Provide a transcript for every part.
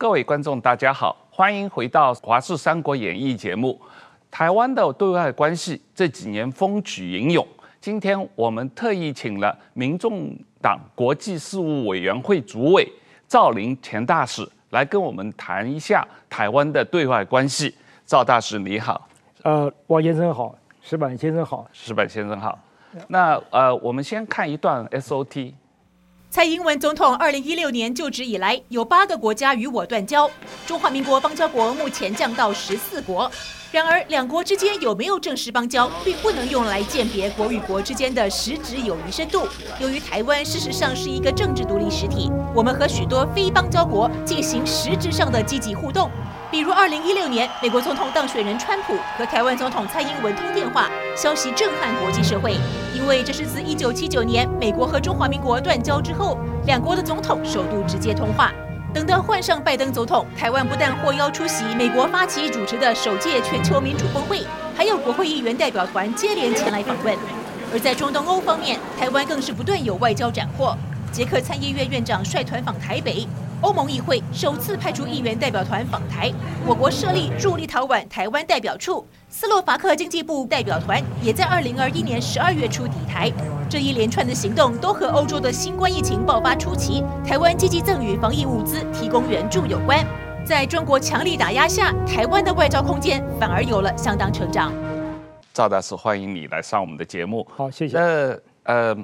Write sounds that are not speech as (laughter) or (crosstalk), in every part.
各位观众，大家好，欢迎回到《华视三国演义》节目。台湾的对外关系这几年风起云涌，今天我们特意请了民众党国际事务委员会主委赵林前大使来跟我们谈一下台湾的对外关系。赵大使你好，呃，王先生好，石板先生好，石板先生好。那呃，我们先看一段 SOT。蔡英文总统二零一六年就职以来，有八个国家与我断交，中华民国邦交国目前降到十四国。然而，两国之间有没有正式邦交，并不能用来鉴别国与国之间的实质友谊深度。由于台湾事实上是一个政治独立实体，我们和许多非邦交国进行实质上的积极互动。比如，二零一六年，美国总统当选人川普和台湾总统蔡英文通电话，消息震撼国际社会，因为这是自一九七九年美国和中华民国断交之后，两国的总统首度直接通话。等到换上拜登总统，台湾不但获邀出席美国发起主持的首届全球民主峰会，还有国会议员代表团接连前来访问。而在中东欧方面，台湾更是不断有外交斩获，捷克参议院院长率团访台北。欧盟议会首次派出议员代表团访台，我国设立驻立陶宛台湾代表处，斯洛伐克经济部代表团也在二零二一年十二月初抵台。这一连串的行动都和欧洲的新冠疫情爆发初期，台湾积极赠予防疫物资、提供援助有关。在中国强力打压下，台湾的外交空间反而有了相当成长。赵大使，欢迎你来上我们的节目。好，谢谢。呃呃。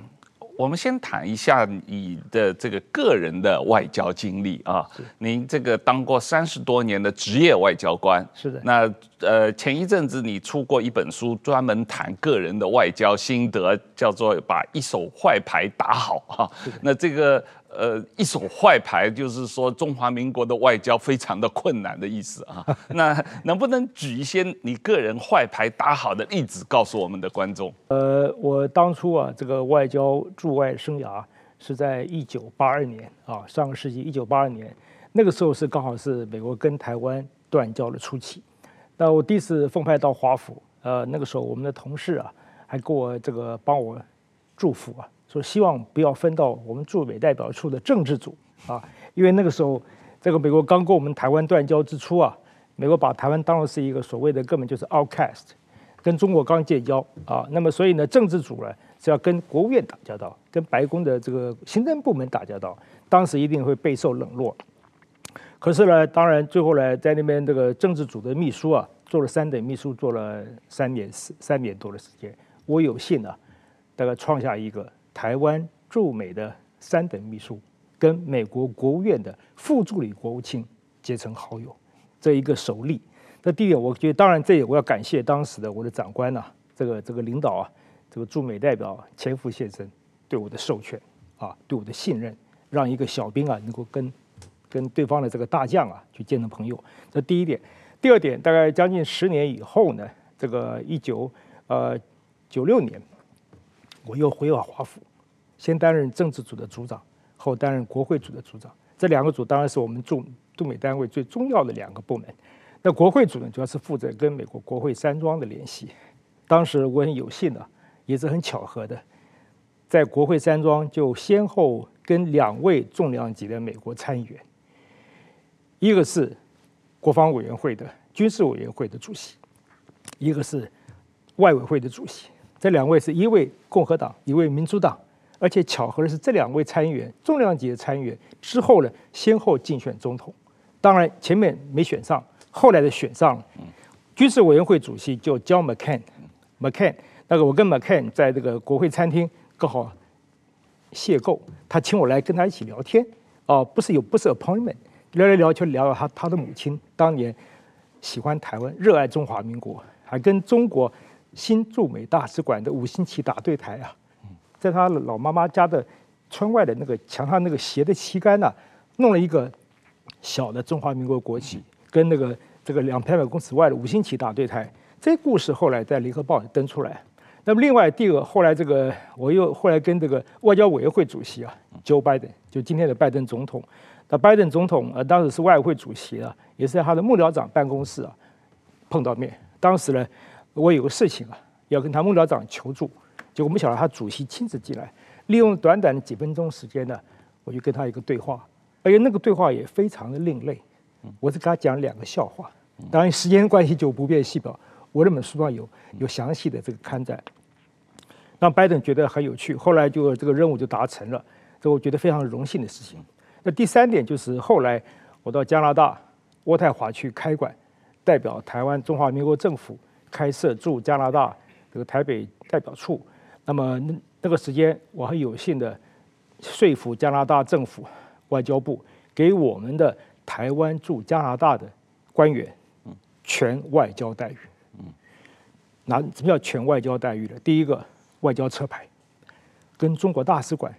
我们先谈一下你的这个个人的外交经历啊。您这个当过三十多年的职业外交官。是的。那呃，前一阵子你出过一本书，专门谈个人的外交心得，叫做《把一手坏牌打好》啊。那这个。呃，一手坏牌就是说中华民国的外交非常的困难的意思啊。(laughs) 那能不能举一些你个人坏牌打好的例子，告诉我们的观众？呃，我当初啊，这个外交驻外生涯是在一九八二年啊，上个世纪一九八二年，那个时候是刚好是美国跟台湾断交的初期。那我第一次奉派到华府，呃，那个时候我们的同事啊，还给我这个帮我祝福啊。说希望不要分到我们驻美代表处的政治组啊，因为那个时候，这个美国刚跟我们台湾断交之初啊，美国把台湾当作是一个所谓的根本就是 outcast，跟中国刚建交啊，那么所以呢，政治组呢是要跟国务院打交道，跟白宫的这个行政部门打交道，当时一定会备受冷落。可是呢，当然最后呢，在那边这个政治组的秘书啊，做了三等秘书，做了三年四三年多的时间，我有幸啊，大概创下一个。台湾驻美的三等秘书跟美国国务院的副助理国务卿结成好友，这一个首例。那第一点，我觉得当然这也我要感谢当时的我的长官呐、这个这个领导啊，这个驻美代表钱福先生对我的授权啊，对我的信任，让一个小兵啊能够跟跟对方的这个大将啊去见成朋友。这第一点。第二点，大概将近十年以后呢，这个一九呃九六年。我又回到华府，先担任政治组的组长，后担任国会组的组长。这两个组当然是我们驻驻美单位最重要的两个部门。那国会组呢，主要是负责跟美国国会山庄的联系。当时我很有幸的，也是很巧合的，在国会山庄就先后跟两位重量级的美国参议员，一个是国防委员会的军事委员会的主席，一个是外委会的主席。这两位是一位共和党，一位民主党，而且巧合的是，这两位参议员，重量级的参议员之后呢，先后竞选总统。当然前面没选上，后来的选上了。军事委员会主席就叫 McCain，McCain，那个我跟 McCain 在这个国会餐厅刚好邂逅，他请我来跟他一起聊天。哦，不是有不是 appointment，聊聊聊就聊到他他的母亲当年喜欢台湾，热爱中华民国，还跟中国。新驻美大使馆的五星旗打对台啊，在他老妈妈家的窗外的那个墙上那个斜的旗杆呐，弄了一个小的中华民国国旗，跟那个这个两百公尺外的五星旗打对台。这故事后来在联合报登出来。那么另外第二，后来这个我又后来跟这个外交委员会主席啊，Joe Biden，就今天的拜登总统。那拜登总统呃当时是外委会主席啊，也是在他的幕僚长办公室啊碰到面。当时呢。我有个事情啊，要跟他幕僚长求助，结果没想到他主席亲自进来，利用短短的几分钟时间呢，我就跟他一个对话，而且那个对话也非常的另类。我是给他讲两个笑话。当然时间关系就不便细表。我那本书上有有详细的这个刊载，让拜登觉得很有趣。后来就这个任务就达成了，这我觉得非常荣幸的事情。那第三点就是后来我到加拿大渥太华去开馆，代表台湾中华民国政府开设驻加拿大这个台北代表处。那么那那个时间我很有幸的说服加拿大政府外交部给我们的台湾驻加拿大的官员全外交待遇。那什么叫全外交待遇呢？第一个，外交车牌，跟中国大使馆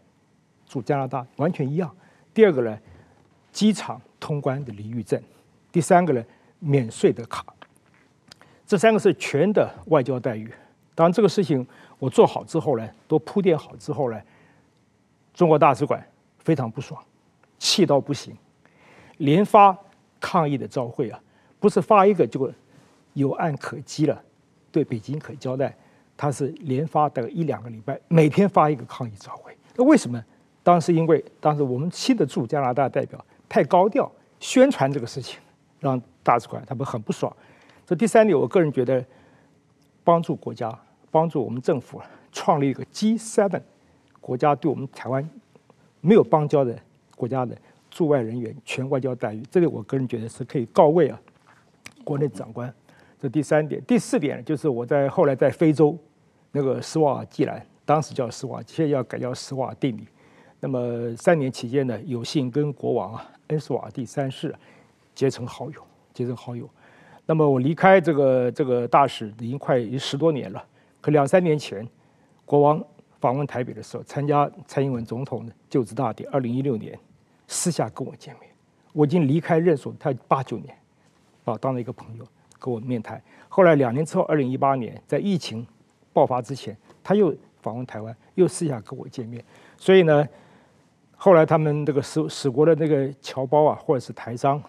驻加拿大完全一样。第二个呢，机场通关的离遇证。第三个呢，免税的卡。这三个是全的外交待遇。当然，这个事情我做好之后呢，都铺垫好之后呢，中国大使馆非常不爽，气到不行，连发抗议的照会啊，不是发一个就有案可稽了。对北京可交代，他是连发大概一两个礼拜，每天发一个抗议照会。那为什么？当时因为当时我们新的驻加拿大代表太高调宣传这个事情，让大使馆他们很不爽。这第三点，我个人觉得帮助国家、帮助我们政府创立一个 G7 国家对我们台湾没有邦交的国家的驻外人员全外交待遇，这里我个人觉得是可以告慰啊，国内长官。这第三点，第四点就是我在后来在非洲那个斯瓦济兰，当时叫斯瓦，现在要改叫斯瓦蒂尼。那么三年期间呢，有幸跟国王啊恩斯瓦第三世结成好友，结成好友。那么我离开这个这个大使已经快十多年了，两三年前国王访问台北的时候，参加蔡英文总统的就职大典，二零一六年私下跟我见面。我已经离开任所，他八九年，把我当了一个朋友。跟我面谈，后来两年之后，二零一八年在疫情爆发之前，他又访问台湾，又私下跟我见面。所以呢，后来他们这个使使国的那个侨胞啊，或者是台商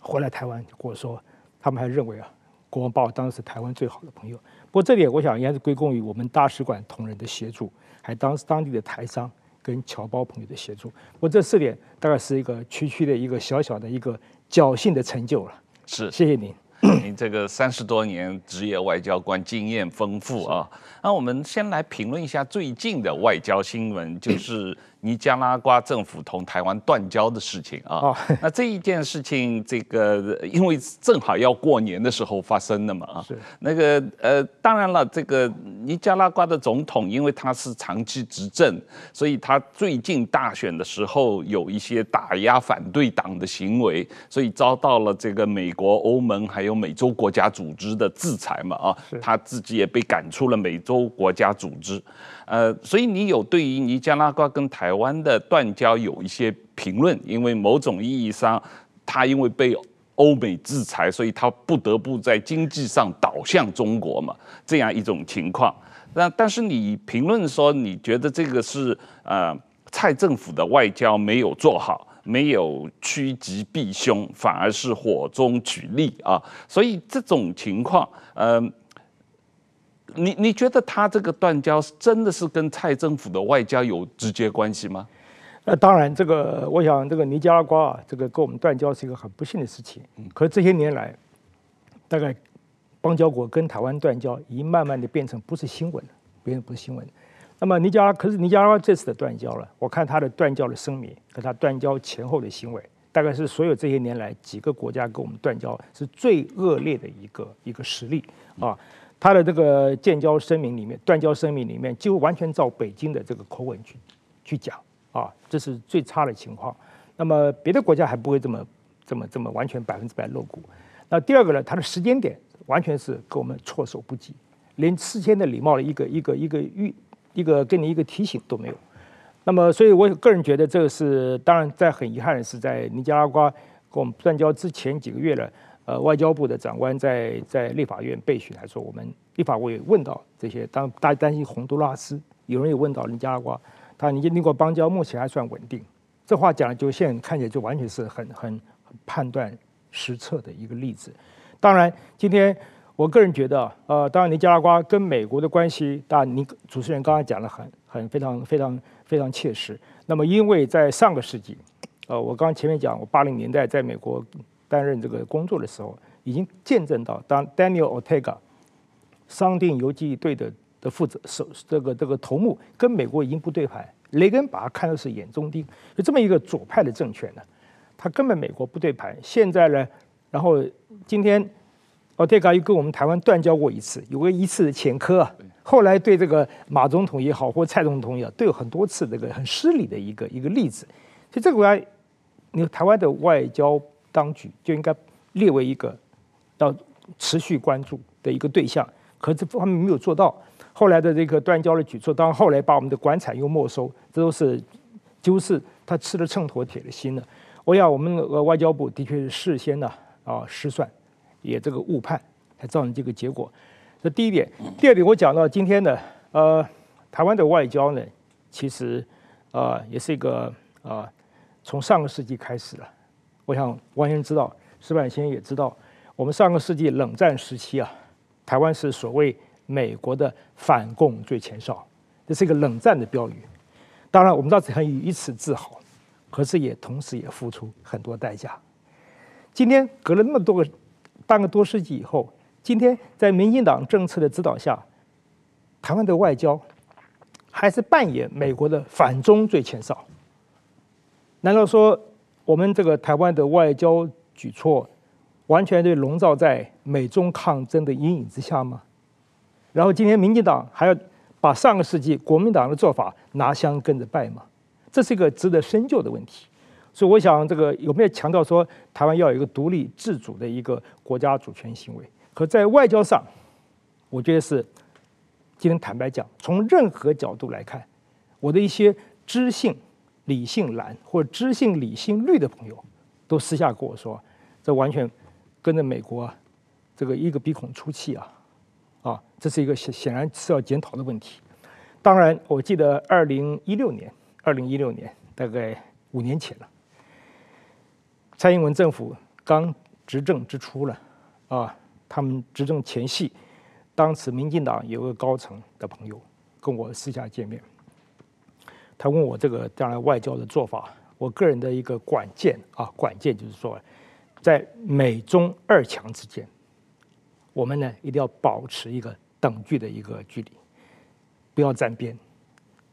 回来台湾，跟我说，他们还认为啊，国王把我当成是台湾最好的朋友。不过这点我想应该是归功于我们大使馆同仁的协助，还当当地的台商跟侨胞朋友的协助。不过这四点大概是一个区区的一个小小的一个侥幸的成就了。是，谢谢您。您这个三十多年职业外交官经验丰富啊，那我们先来评论一下最近的外交新闻，就是。尼加拉瓜政府同台湾断交的事情啊，那这一件事情，这个因为正好要过年的时候发生的嘛啊，是。那个呃，当然了，这个尼加拉瓜的总统，因为他是长期执政，所以他最近大选的时候有一些打压反对党的行为，所以遭到了这个美国、欧盟还有美洲国家组织的制裁嘛啊，他自己也被赶出了美洲国家组织。呃，所以你有对于尼加拉瓜跟台湾的断交有一些评论，因为某种意义上，他因为被欧美制裁，所以他不得不在经济上倒向中国嘛，这样一种情况。那但是你评论说，你觉得这个是呃蔡政府的外交没有做好，没有趋吉避凶，反而是火中取栗啊。所以这种情况，呃。你你觉得他这个断交真的是跟蔡政府的外交有直接关系吗？呃，当然，这个我想，这个尼加拉瓜啊，这个跟我们断交是一个很不幸的事情。可是这些年来，大概邦交国跟台湾断交，已经慢慢的变成不是新闻了，变成不是新闻。那么尼加拉，可是尼加拉瓜这次的断交了，我看他的断交的声明和他断交前后的行为，大概是所有这些年来几个国家跟我们断交是最恶劣的一个一个实例啊。他的这个建交声明里面，断交声明里面，几乎完全照北京的这个口吻去去讲啊，这是最差的情况。那么别的国家还不会这么这么这么完全百分之百露骨。那第二个呢，他的时间点完全是跟我们措手不及，连事先的礼貌的一个一个一个预一个给你一个提醒都没有。那么，所以我个人觉得这个是当然，在很遗憾的是，在尼加拉瓜跟我们断交之前几个月了。呃，外交部的长官在在立法院备询，还说我们立法委问到这些，当大家担心洪都拉斯，有人也问到尼加拉瓜，他尼加拉瓜邦交目前还算稳定，这话讲的就现在看起来就完全是很很判断失策的一个例子。当然，今天我个人觉得，呃，当然尼加拉瓜跟美国的关系，当然你主持人刚才讲的很很非常非常非常切实。那么因为在上个世纪，呃，我刚前面讲，我八零年代在美国。担任这个工作的时候，已经见证到当 Daniel Ortega 商定游击队的的负责首这个这个头目跟美国已经不对盘，雷根把他看的是眼中钉，就这么一个左派的政权呢，他根本美国不对盘。现在呢，然后今天 Ortega 又跟我们台湾断交过一次，有个一次的前科啊。后来对这个马总统也好，或蔡总统也好，都有很多次这个很失礼的一个一个例子。所以这个国家，你台湾的外交当局就应该列为一个要持续关注的一个对象。可这方面没有做到。后来的这个断交的举措，当然后来把我们的官产又没收，这都是就是他吃了秤砣铁了心了。我想我们呃外交部的确是事先呢啊失算，也这个误判，才造成这个结果。这第一点，第二点，我讲到今天的呃，台湾的外交呢，其实啊、也是一个啊、呃，从上个世纪开始了。我想王先生知道，石板先生也知道，我们上个世纪冷战时期啊，台湾是所谓美国的反共最前哨，这是一个冷战的标语。当然，我们倒是很以此自豪，可是也同时也付出很多代价。今天隔了那么多个半个多世纪以后。今天在民进党政策的指导下，台湾的外交还是扮演美国的反中最前哨。难道说我们这个台湾的外交举措完全就笼罩在美中抗争的阴影之下吗？然后今天民进党还要把上个世纪国民党的做法拿香跟着拜吗？这是一个值得深究的问题。所以我想，这个有没有强调说台湾要有一个独立自主的一个国家主权行为？可在外交上，我觉得是今天坦白讲，从任何角度来看，我的一些知性理性蓝或者知性理性绿的朋友，都私下跟我说，这完全跟着美国这个一个鼻孔出气啊，啊，这是一个显显然是要检讨的问题。当然，我记得二零一六年，二零一六年大概五年前了，蔡英文政府刚执政之初了，啊。他们执政前夕，当时民进党有个高层的朋友跟我私下见面，他问我这个将来外交的做法。我个人的一个管见啊，管见就是说，在美中二强之间，我们呢一定要保持一个等距的一个距离，不要沾边，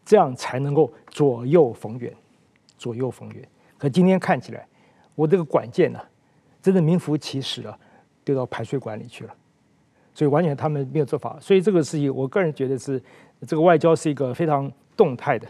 这样才能够左右逢源，左右逢源。可今天看起来，我这个管见呢，真的名副其实了。丢到排水管里去了，所以完全他们没有做法。所以这个事情，我个人觉得是这个外交是一个非常动态的、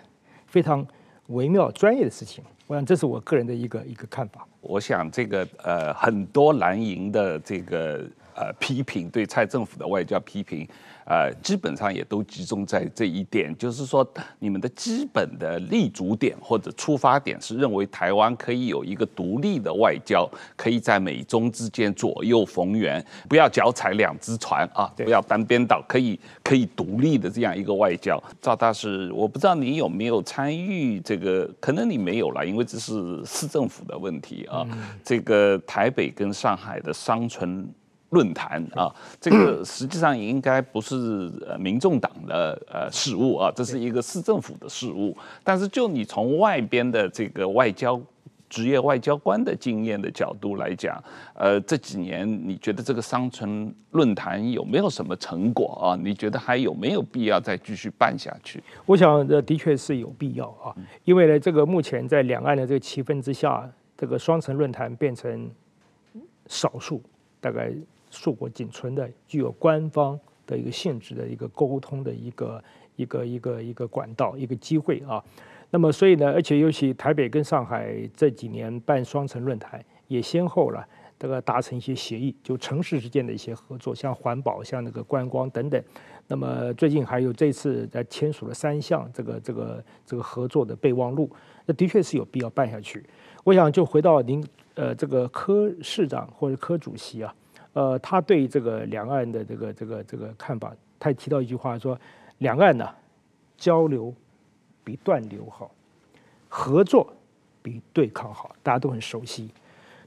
非常微妙、专业的事情。我想这是我个人的一个一个看法。我想这个呃，很多蓝营的这个呃批评，对蔡政府的外交批评。呃，基本上也都集中在这一点，就是说，你们的基本的立足点或者出发点是认为台湾可以有一个独立的外交，可以在美中之间左右逢源，不要脚踩两只船啊，不要单边倒，可以可以独立的这样一个外交。赵大使，我不知道你有没有参与这个，可能你没有了，因为这是市政府的问题啊。这个台北跟上海的商存。论坛啊，这个实际上应该不是呃民众党的呃事务啊，这是一个市政府的事务。但是就你从外边的这个外交职业外交官的经验的角度来讲，呃，这几年你觉得这个商城论坛有没有什么成果啊？你觉得还有没有必要再继续办下去？我想这的确是有必要啊，因为呢，这个目前在两岸的这个气氛之下，这个双城论坛变成少数，大概。硕果仅存的具有官方的一个性质的一个沟通的一个一个一个一个管道一个机会啊，那么所以呢，而且尤其台北跟上海这几年办双城论坛，也先后了这个达成一些协议，就城市之间的一些合作，像环保、像那个观光等等。那么最近还有这次在签署了三项这个这个这个合作的备忘录，那的确是有必要办下去。我想就回到您呃这个柯市长或者柯主席啊。呃，他对这个两岸的这个这个这个看法，他提到一句话说，两岸呢交流比断流好，合作比对抗好，大家都很熟悉。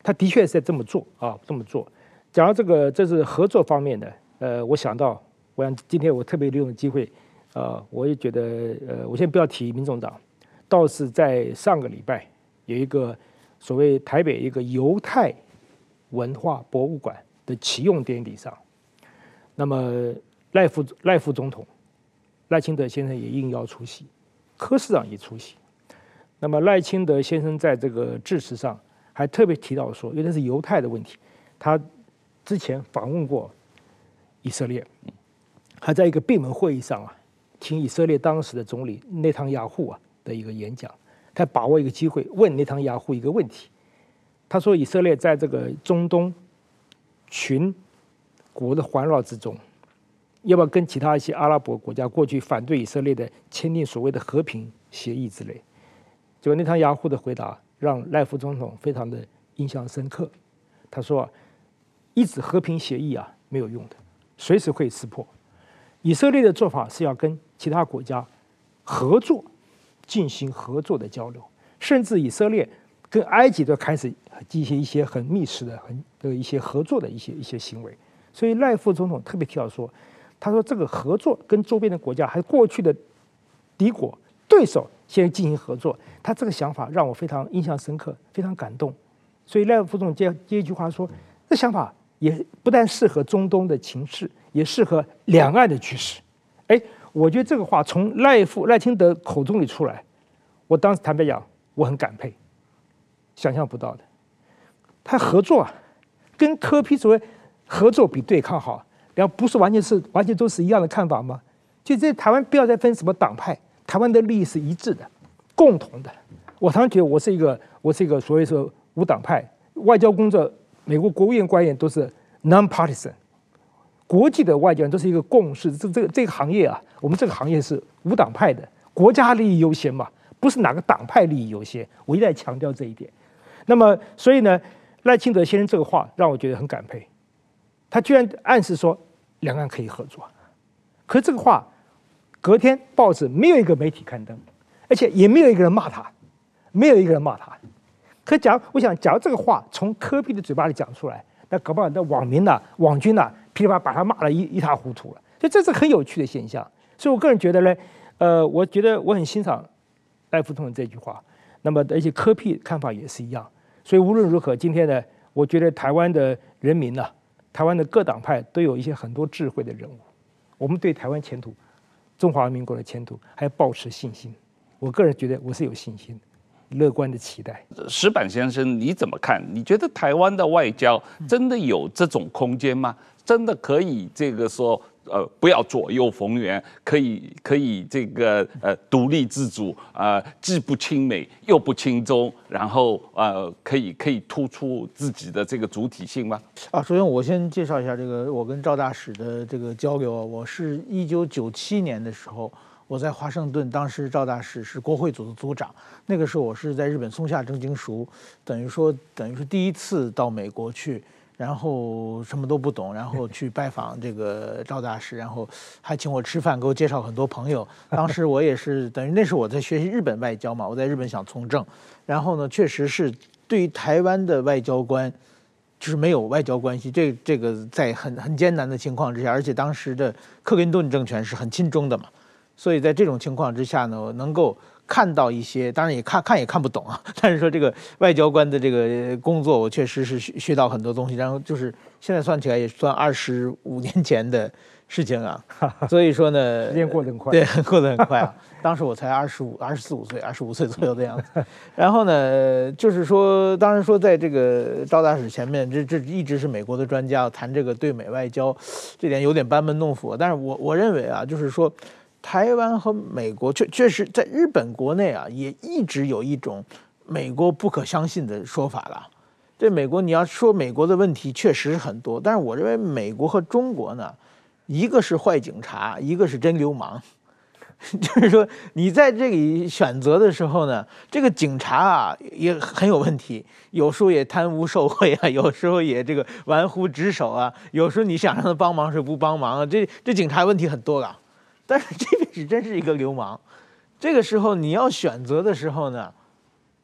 他的确是在这么做啊，这么做。讲到这个，这是合作方面的。呃，我想到，我想今天我特别利用机会，呃，我也觉得，呃，我先不要提民众党，倒是在上个礼拜有一个所谓台北一个犹太。文化博物馆的启用典礼上，那么赖副赖副总统赖清德先生也应邀出席，柯市长也出席。那么赖清德先生在这个致辞上还特别提到说，因为那是犹太的问题，他之前访问过以色列，还在一个闭门会议上啊，听以色列当时的总理内塔尼亚胡啊的一个演讲，他把握一个机会问内塔尼亚胡一个问题，他说以色列在这个中东群国的环绕之中，要不要跟其他一些阿拉伯国家过去反对以色列的签订所谓的和平协议之类？结果内塔尼亚胡的回答让赖副总统非常的印象深刻。他说：“一纸和平协议啊，没有用的，随时会撕破。以色列的做法是要跟其他国家合作，进行合作的交流，甚至以色列跟埃及都开始进行一些很密实的、很的一些合作的一些一些行为。所以赖副总统特别提到说，他说这个合作跟周边的国家，还有过去的敌国对手。”现在进行合作，他这个想法让我非常印象深刻，非常感动。所以赖副总接接一句话说，这想法也不但适合中东的情势，也适合两岸的局势。哎，我觉得这个话从赖副赖清德口中里出来，我当时坦白讲，我很感佩，想象不到的。他合作啊，跟科批所谓合作比对抗好，然后不是完全是完全都是一样的看法吗？就在台湾不要再分什么党派。台湾的利益是一致的，共同的。我常常觉得我是一个，我是一个所谓说无党派外交工作。美国国务院官员都是 non-partisan，国际的外交都是一个共识。这这个这个行业啊，我们这个行业是无党派的，国家利益优先嘛，不是哪个党派利益优先。我一再强调这一点。那么，所以呢，赖清德先生这个话让我觉得很感佩。他居然暗示说两岸可以合作，可是这个话。隔天报纸没有一个媒体刊登，而且也没有一个人骂他，没有一个人骂他。可假如我想，假如这个话从柯 P 的嘴巴里讲出来，那搞不好那网民呐、网军呐、噼里啪啦把他骂了一一塌糊涂了。所以这是很有趣的现象。所以我个人觉得呢，呃，我觉得我很欣赏赖副总统这句话。那么而且柯 P 看法也是一样。所以无论如何，今天呢，我觉得台湾的人民呢、台湾的各党派都有一些很多智慧的人物。我们对台湾前途。中华民国的前途还要抱持信心，我个人觉得我是有信心，乐观的期待。石板先生，你怎么看？你觉得台湾的外交真的有这种空间吗？真的可以这个说？呃，不要左右逢源，可以可以这个呃独立自主啊、呃，既不亲美又不亲中，然后呃可以可以突出自己的这个主体性吗？啊，首先我先介绍一下这个我跟赵大使的这个交流啊。我是一九九七年的时候，我在华盛顿，当时赵大使是国会组的组长，那个时候我是在日本松下正经塾，等于说等于是第一次到美国去。然后什么都不懂，然后去拜访这个赵大使，然后还请我吃饭，给我介绍很多朋友。当时我也是等于那时候我在学习日本外交嘛，我在日本想从政，然后呢，确实是对于台湾的外交官，就是没有外交关系。这这个在很很艰难的情况之下，而且当时的克林顿政权是很亲中的嘛，所以在这种情况之下呢，能够。看到一些，当然也看看也看不懂啊。(laughs) 但是说这个外交官的这个工作，我确实是学学到很多东西。然后就是现在算起来也算二十五年前的事情啊。(laughs) 所以说呢，时间过得很快，对，(laughs) 过得很快啊。当时我才二十五、二十四五岁、二十五岁左右的样子。然后呢，就是说，当然说在这个赵大使前面，这这一直是美国的专家谈这个对美外交，这点有点班门弄斧。但是我我认为啊，就是说。台湾和美国确确实在日本国内啊，也一直有一种美国不可相信的说法了。这美国你要说美国的问题确实是很多，但是我认为美国和中国呢，一个是坏警察，一个是真流氓。(laughs) 就是说你在这里选择的时候呢，这个警察啊也很有问题，有时候也贪污受贿啊，(laughs) 有时候也这个玩忽职守啊，有时候你想让他帮忙是不帮忙啊，这这警察问题很多了。但是这个是真是一个流氓，这个时候你要选择的时候呢，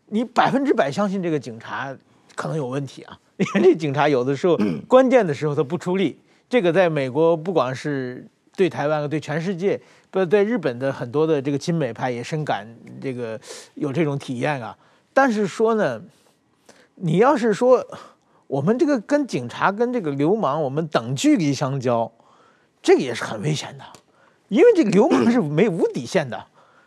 你百分之百相信这个警察可能有问题啊，(laughs) 因为这警察有的时候关键的时候他不出力，这个在美国不管是对台湾对全世界，不对日本的很多的这个亲美派也深感这个有这种体验啊。但是说呢，你要是说我们这个跟警察跟这个流氓我们等距离相交，这个也是很危险的，因为这个流氓是没无底线的，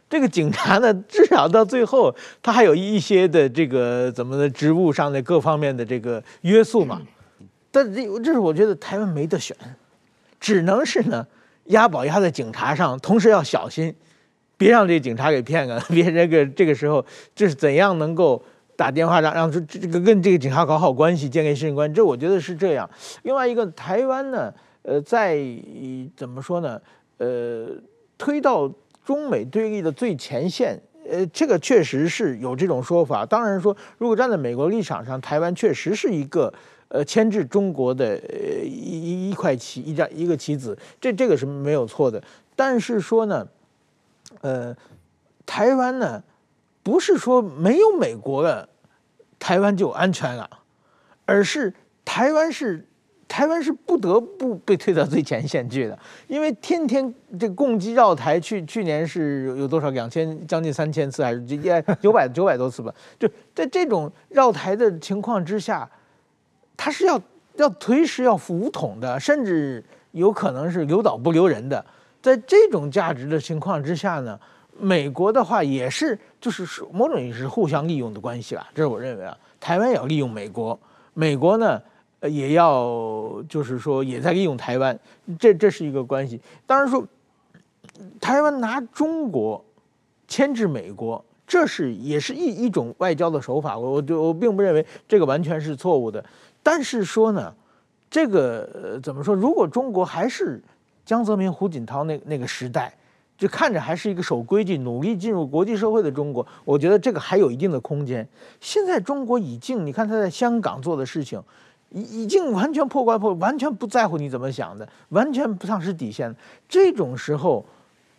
这个警察呢，至少到最后他还有一些的这个怎么的职务上的各方面的这个约束嘛。但这这是我觉得台湾没得选，只能是呢押宝押在警察上，同时要小心，别让这警察给骗了，(laughs) 别这个这个时候这是怎样能够。打电话让让这这个跟这个警察搞好关系，建立信任关系，这我觉得是这样。另外一个，台湾呢，呃，在怎么说呢？呃，推到中美对立的最前线，呃，这个确实是有这种说法。当然说，如果站在美国立场上，台湾确实是一个呃牵制中国的呃一一块棋一张一个棋子，这这个是没有错的。但是说呢，呃，台湾呢？不是说没有美国了，台湾就安全了，而是台湾是台湾是不得不被推到最前线去的，因为天天这共机绕台，去去年是有多少两千将近三千次，还是也九百 (laughs) 九百多次吧？就在这种绕台的情况之下，他是要要随时要武统的，甚至有可能是留岛不留人的。在这种价值的情况之下呢，美国的话也是。就是是某种意义是互相利用的关系吧，这是我认为啊。台湾也要利用美国，美国呢，呃，也要就是说也在利用台湾，这这是一个关系。当然说，台湾拿中国牵制美国，这是也是一一种外交的手法。我我我并不认为这个完全是错误的。但是说呢，这个呃怎么说？如果中国还是江泽民、胡锦涛那那个时代。就看着还是一个守规矩、努力进入国际社会的中国，我觉得这个还有一定的空间。现在中国已经，你看他在香港做的事情，已已经完全破罐破，完全不在乎你怎么想的，完全不丧失底线。这种时候，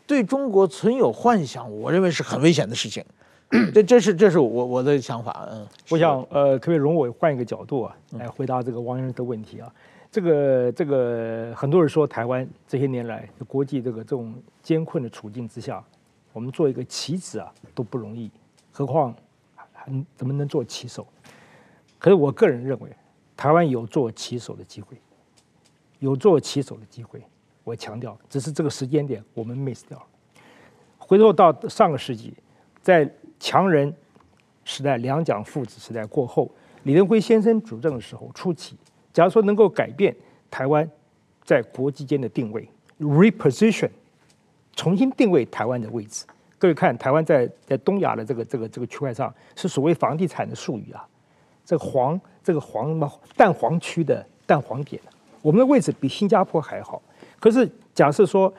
对中国存有幻想，我认为是很危险的事情。(clears throat) 这这是这是我我的想法。嗯，我想呃，可不可以容我换一个角度啊，来回答这个王先生的问题啊？这个这个很多人说台湾这些年来国际这个这种艰困的处境之下，我们做一个棋子啊都不容易，何况还怎么能做棋手？可是我个人认为，台湾有做棋手的机会，有做棋手的机会。我强调，只是这个时间点我们 miss 掉了。回头到上个世纪，在强人时代、两蒋父子时代过后，李登辉先生主政的时候初期。假如说能够改变台湾在国际间的定位，reposition，重新定位台湾的位置。各位看，台湾在在东亚的这个这个这个区块上，是所谓房地产的术语啊。这个黄，这个黄嘛，淡黄区的蛋黄点，我们的位置比新加坡还好。可是假设说，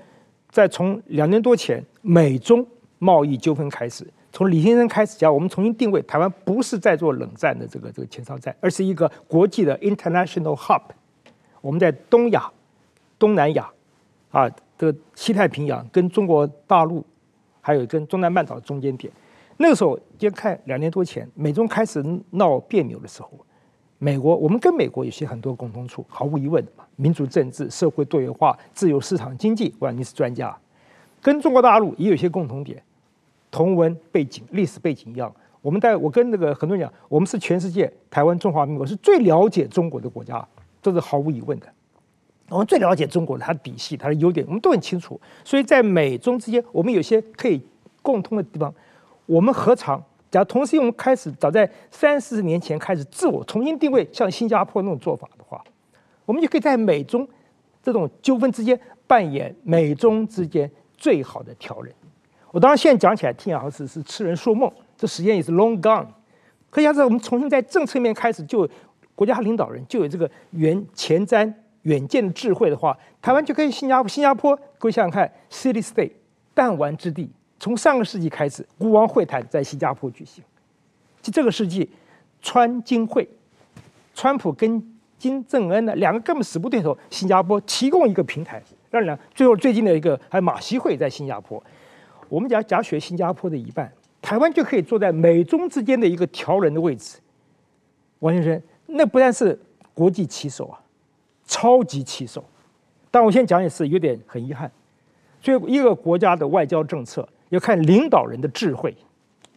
在从两年多前美中贸易纠纷开始。从李先生开始讲，我们重新定位台湾，不是在做冷战的这个这个前哨战，而是一个国际的 international hub。我们在东亚、东南亚，啊，这个西太平洋跟中国大陆，还有跟中南半岛中间点。那个时候，就看两年多前美中开始闹别扭的时候，美国我们跟美国有些很多共同处，毫无疑问的嘛，民主政治、社会多元化、自由市场经济，我想你是专家，跟中国大陆也有些共同点。同文背景、历史背景一样，我们在我跟那个很多人讲，我们是全世界台湾中华民国是最了解中国的国家，这是毫无疑问的。我们最了解中国的它的底细、它的优点，我们都很清楚。所以在美中之间，我们有些可以共通的地方。我们何尝假如同时我们开始早在三四十年前开始自我重新定位，像新加坡那种做法的话，我们就可以在美中这种纠纷之间扮演美中之间最好的调人。我当然现在讲起来听好像是是痴人说梦，这时间也是 long gone。可假设我们重新在政策面开始，就国家领导人就有这个远前瞻远见的智慧的话，台湾就跟新加坡，新加坡各位想想看，city state 弹丸之地，从上个世纪开始，国王会谈在新加坡举行。就这个世纪，川金会，川普跟金正恩呢两个根本死不对头，新加坡提供一个平台，让两最后最近的一个还有马习会在新加坡。我们讲假学新加坡的一半，台湾就可以坐在美中之间的一个调人的位置。王先生，那不但是国际棋手啊，超级棋手。但我先讲也是有点很遗憾，所以一个国家的外交政策要看领导人的智慧，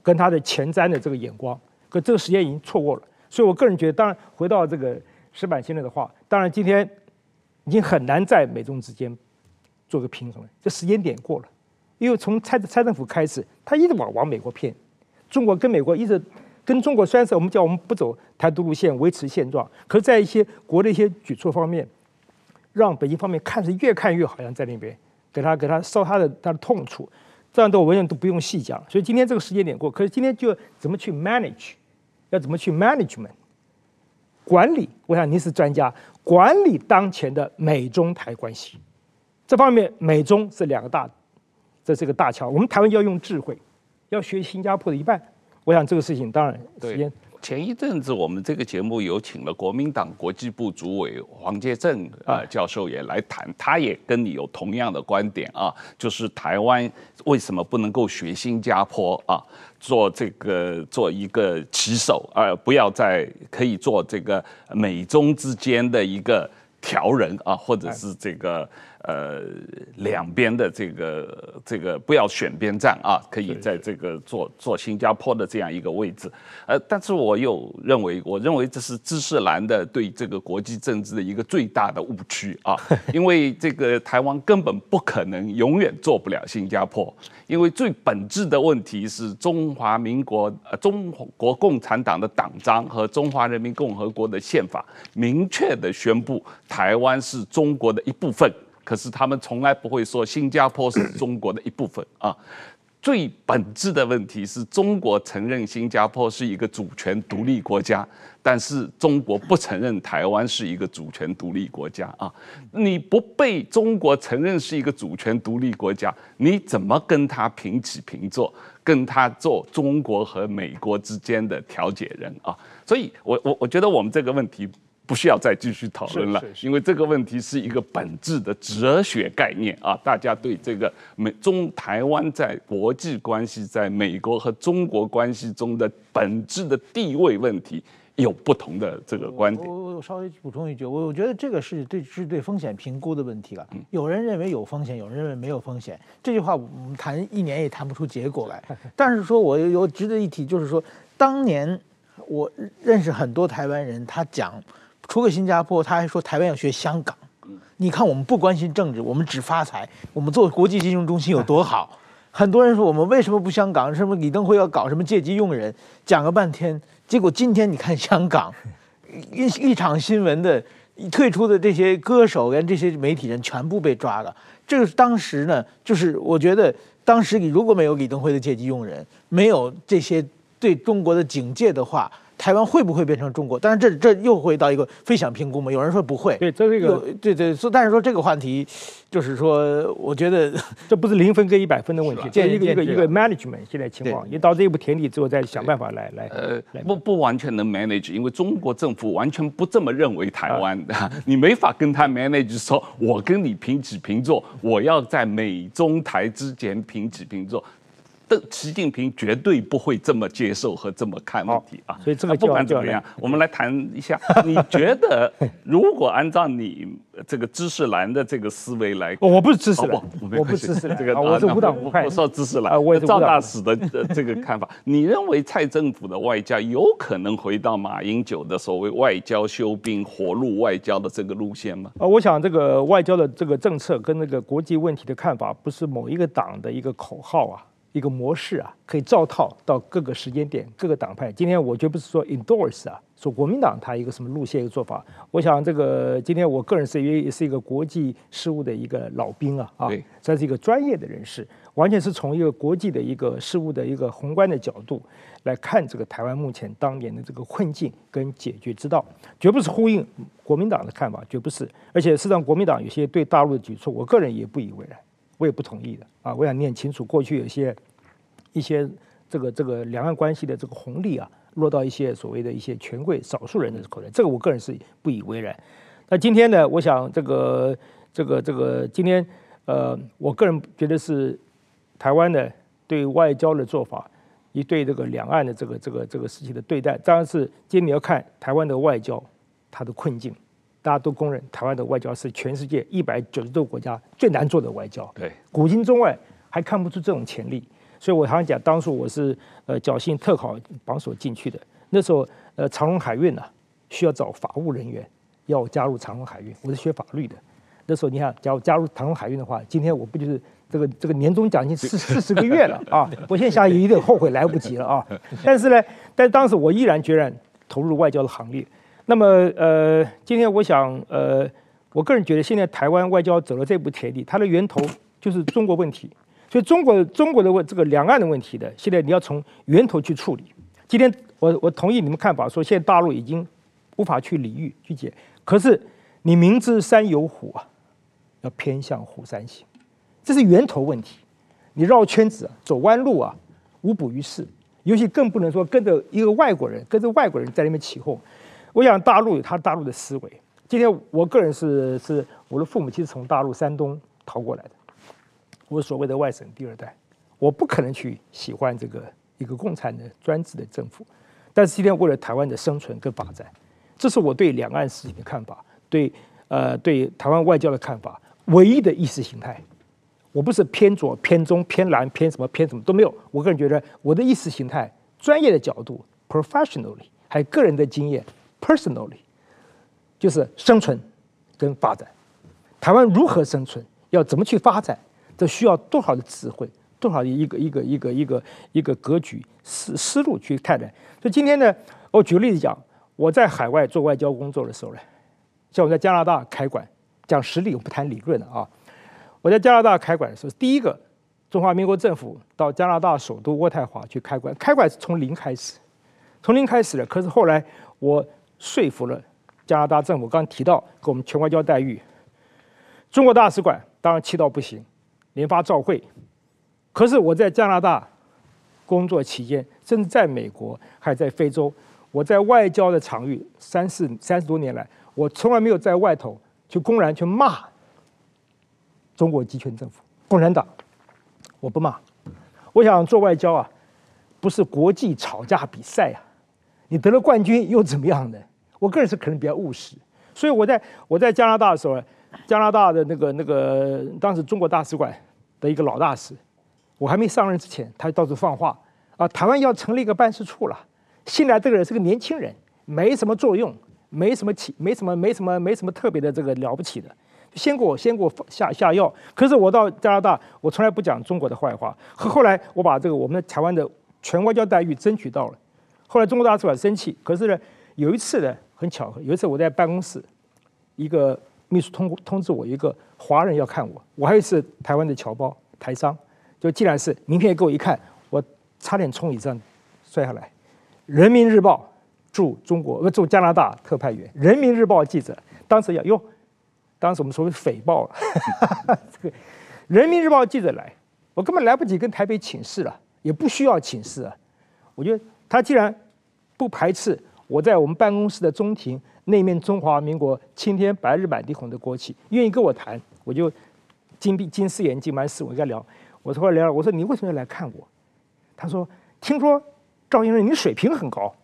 跟他的前瞻的这个眼光。可这个时间已经错过了，所以我个人觉得，当然回到这个石板先生的话，当然今天已经很难在美中之间做个平衡了，这时间点过了，因为从蔡蔡政府开始，他一直往往美国骗，中国跟美国一直跟中国虽然是我们叫我们不走台独路线，维持现状，可是在一些国的一些举措方面，让北京方面看是越看越好像在那边给他给他烧他的他的痛处，这样的我们都不用细讲，所以今天这个时间点过，可是今天就怎么去 manage，要怎么去 management。管理，我想您是专家。管理当前的美中台关系，这方面美中是两个大，这是个大桥。我们台湾要用智慧，要学新加坡的一半。我想这个事情当然时间。前一阵子我们这个节目有请了国民党国际部主委黄介正啊教授也来谈，他也跟你有同样的观点啊，就是台湾为什么不能够学新加坡啊？做这个做一个棋手，而不要再可以做这个美中之间的一个调人啊，或者是这个。呃，两边的这个这个不要选边站啊，可以在这个做做新加坡的这样一个位置。呃，但是我又认为，我认为这是知识蓝的对这个国际政治的一个最大的误区啊，(laughs) 因为这个台湾根本不可能永远做不了新加坡，因为最本质的问题是中华民国呃中国共产党的党章和中华人民共和国的宪法明确的宣布台湾是中国的一部分。可是他们从来不会说新加坡是中国的一部分啊。最本质的问题是中国承认新加坡是一个主权独立国家，但是中国不承认台湾是一个主权独立国家啊。你不被中国承认是一个主权独立国家，你怎么跟他平起平坐，跟他做中国和美国之间的调解人啊？所以我我我觉得我们这个问题。不需要再继续讨论了，因为这个问题是一个本质的哲学概念啊！大家对这个美中台湾在国际关系，在美国和中国关系中的本质的地位问题有不同的这个观点。我我稍微补充一句，我我觉得这个是对是对风险评估的问题了。有人认为有风险，有人认为没有风险。这句话我们谈一年也谈不出结果来。(laughs) 但是说我有值得一提，就是说当年我认识很多台湾人，他讲。除了新加坡，他还说台湾要学香港。你看，我们不关心政治，我们只发财。我们做国际金融中心有多好？(laughs) 很多人说我们为什么不香港？什么李登辉要搞什么借机用人？讲了半天，结果今天你看香港 (laughs) 一一场新闻的退出的这些歌手跟这些媒体人全部被抓了。这个当时呢，就是我觉得当时你如果没有李登辉的借机用人，没有这些对中国的警戒的话。台湾会不会变成中国？但是这这又回到一个非想评估嘛？有人说不会。对，这是一个对对，但是说这个话题，就是说，我觉得 (laughs) 这不是零分跟一百分的问题，这一个一个一个 management 现在情况，你到这一步田地之后再想办法来来。呃，不不完全能 manage，因为中国政府完全不这么认为台湾的，(laughs) 你没法跟他 manage 说，我跟你平起平坐，我要在美中台之间平起平坐。的习近平绝对不会这么接受和这么看问题啊！所以这个不管怎么样，我们来谈一下，(laughs) 你觉得如果按照你这个知识蓝的这个思维来，我不是知识蓝，我不知识蓝，这个我是无党无派，我说知识蓝，我赵大使的这个看法，你认为蔡政府的外交有可能回到马英九的所谓外交修兵、活路外交的这个路线吗？呃，我想这个外交的这个政策跟那个国际问题的看法，不是某一个党的一个口号啊。一个模式啊，可以照套到各个时间点、各个党派。今天我绝不是说 endorse 啊，说国民党它一个什么路线、一个做法。我想这个今天我个人是也是一个国际事务的一个老兵啊啊，这是一个专业的人士，完全是从一个国际的一个事务的一个宏观的角度来看这个台湾目前当年的这个困境跟解决之道，绝不是呼应国民党的看法，绝不是。而且事实上，国民党有些对大陆的举措，我个人也不以为然。我也不同意的啊！我想念清楚，过去有些一些这个这个两岸关系的这个红利啊，落到一些所谓的一些权贵少数人的口袋，这个我个人是不以为然。那今天呢，我想这个这个这个今天呃，我个人觉得是台湾的对外交的做法，以对这个两岸的这个这个这个事情的对待，当然是今天你要看台湾的外交它的困境。大家都公认，台湾的外交是全世界一百九十多个国家最难做的外交。对，古今中外还看不出这种潜力，所以我常常讲，当初我是呃侥幸特考榜首进去的，那时候呃长荣海运呢、啊、需要找法务人员，要加入长荣海运，我是学法律的。那时候你看，假如加入长荣海运的话，今天我不就是这个这个年终奖金四四十个月了啊？(laughs) 我现在想有点后悔，来不及了啊！但是呢，但当时我毅然决然投入外交的行列。那么呃，今天我想呃，我个人觉得现在台湾外交走了这步田地，它的源头就是中国问题。所以中国中国的问这个两岸的问题的，现在你要从源头去处理。今天我我同意你们看法，说现在大陆已经无法去理喻去解，可是你明知山有虎啊。要偏向虎山行，这是源头问题。你绕圈子、啊、走弯路啊，无补于事。尤其更不能说跟着一个外国人，跟着外国人在那边起哄。我想大陆有他大陆的思维。今天我个人是是我的父母亲是从大陆山东逃过来的，我所谓的外省第二代，我不可能去喜欢这个一个共产的专制的政府。但是今天为了台湾的生存跟发展，这是我对两岸事情的看法，对呃对台湾外交的看法。唯一的意识形态，我不是偏左、偏中、偏蓝、偏什么、偏什么都没有。我个人觉得，我的意识形态、专业的角度 （professionally） 还有个人的经验 （personally），就是生存跟发展。台湾如何生存，要怎么去发展，这需要多少的智慧，多少的一个一个一个一个一个格局思思路去看待。所以今天呢，我举个例子讲，我在海外做外交工作的时候呢，像我在加拿大开馆。讲实力，我不谈理论了啊！我在加拿大开馆的时候，第一个中华民国政府到加拿大首都渥太华去开馆，开馆是从零开始，从零开始的。可是后来我说服了加拿大政府，刚提到给我们全外交待遇，中国大使馆当然气到不行，连发照会。可是我在加拿大工作期间，甚至在美国还在非洲，我在外交的场域三四三十多年来，我从来没有在外头。去公然去骂中国集权政府、共产党，我不骂。我想做外交啊，不是国际吵架比赛啊，你得了冠军又怎么样呢？我个人是可能比较务实，所以我在我在加拿大的时候，加拿大的那个那个当时中国大使馆的一个老大使，我还没上任之前，他就到处放话啊，台湾要成立一个办事处了。新来这个人是个年轻人，没什么作用。没什么起，没什么，没什么，没什么特别的这个了不起的，先给我先给我下下药。可是我到加拿大，我从来不讲中国的坏话。后后来我把这个我们台湾的全外交待遇争取到了。后来中国大使馆生气，可是呢，有一次呢，很巧合，有一次我在办公室，一个秘书通通知我，一个华人要看我，我还是台湾的侨胞台商，就既然是名片给我一看，我差点从椅子上摔下来，《人民日报》。驻中国呃驻加拿大特派员，《人民日报》记者，当时要哟，当时我们说是诽报了。(laughs) 这个《人民日报》记者来，我根本来不及跟台北请示了，也不需要请示啊。我觉得他既然不排斥我在我们办公室的中庭那面中华民国青天白日满地红的国旗，愿意跟我谈，我就金闭金丝眼金满丝，我跟他聊。我说聊，我说你为什么要来看我？他说听说赵先生你水平很高。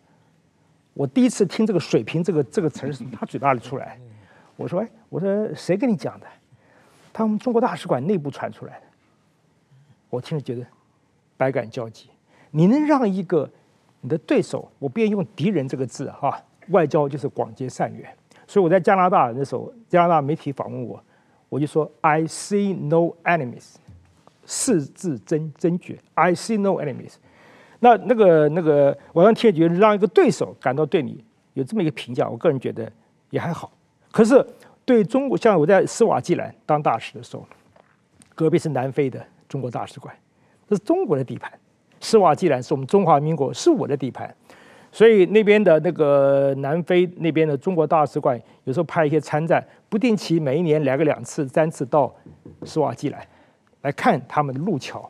我第一次听这个“水平”这个这个词儿是从他嘴巴里出来，我说：“哎，我说谁跟你讲的？”他们中国大使馆内部传出来的。我听着觉得百感交集。你能让一个你的对手，我不愿意用“敌人”这个字哈，外交就是广结善缘。所以我在加拿大那时候，加拿大媒体访问我，我就说：“I see no enemies。”四字真真诀：“I see no enemies。”那那个那个，我让听觉得让一个对手感到对你有这么一个评价，我个人觉得也还好。可是对中国，像我在斯瓦季兰当大使的时候，隔壁是南非的中国大使馆，这是中国的地盘。斯瓦季兰是我们中华民国，是我的地盘，所以那边的那个南非那边的中国大使馆，有时候派一些参赞，不定期每一年来个两次、三次到斯瓦季兰来看他们的路桥。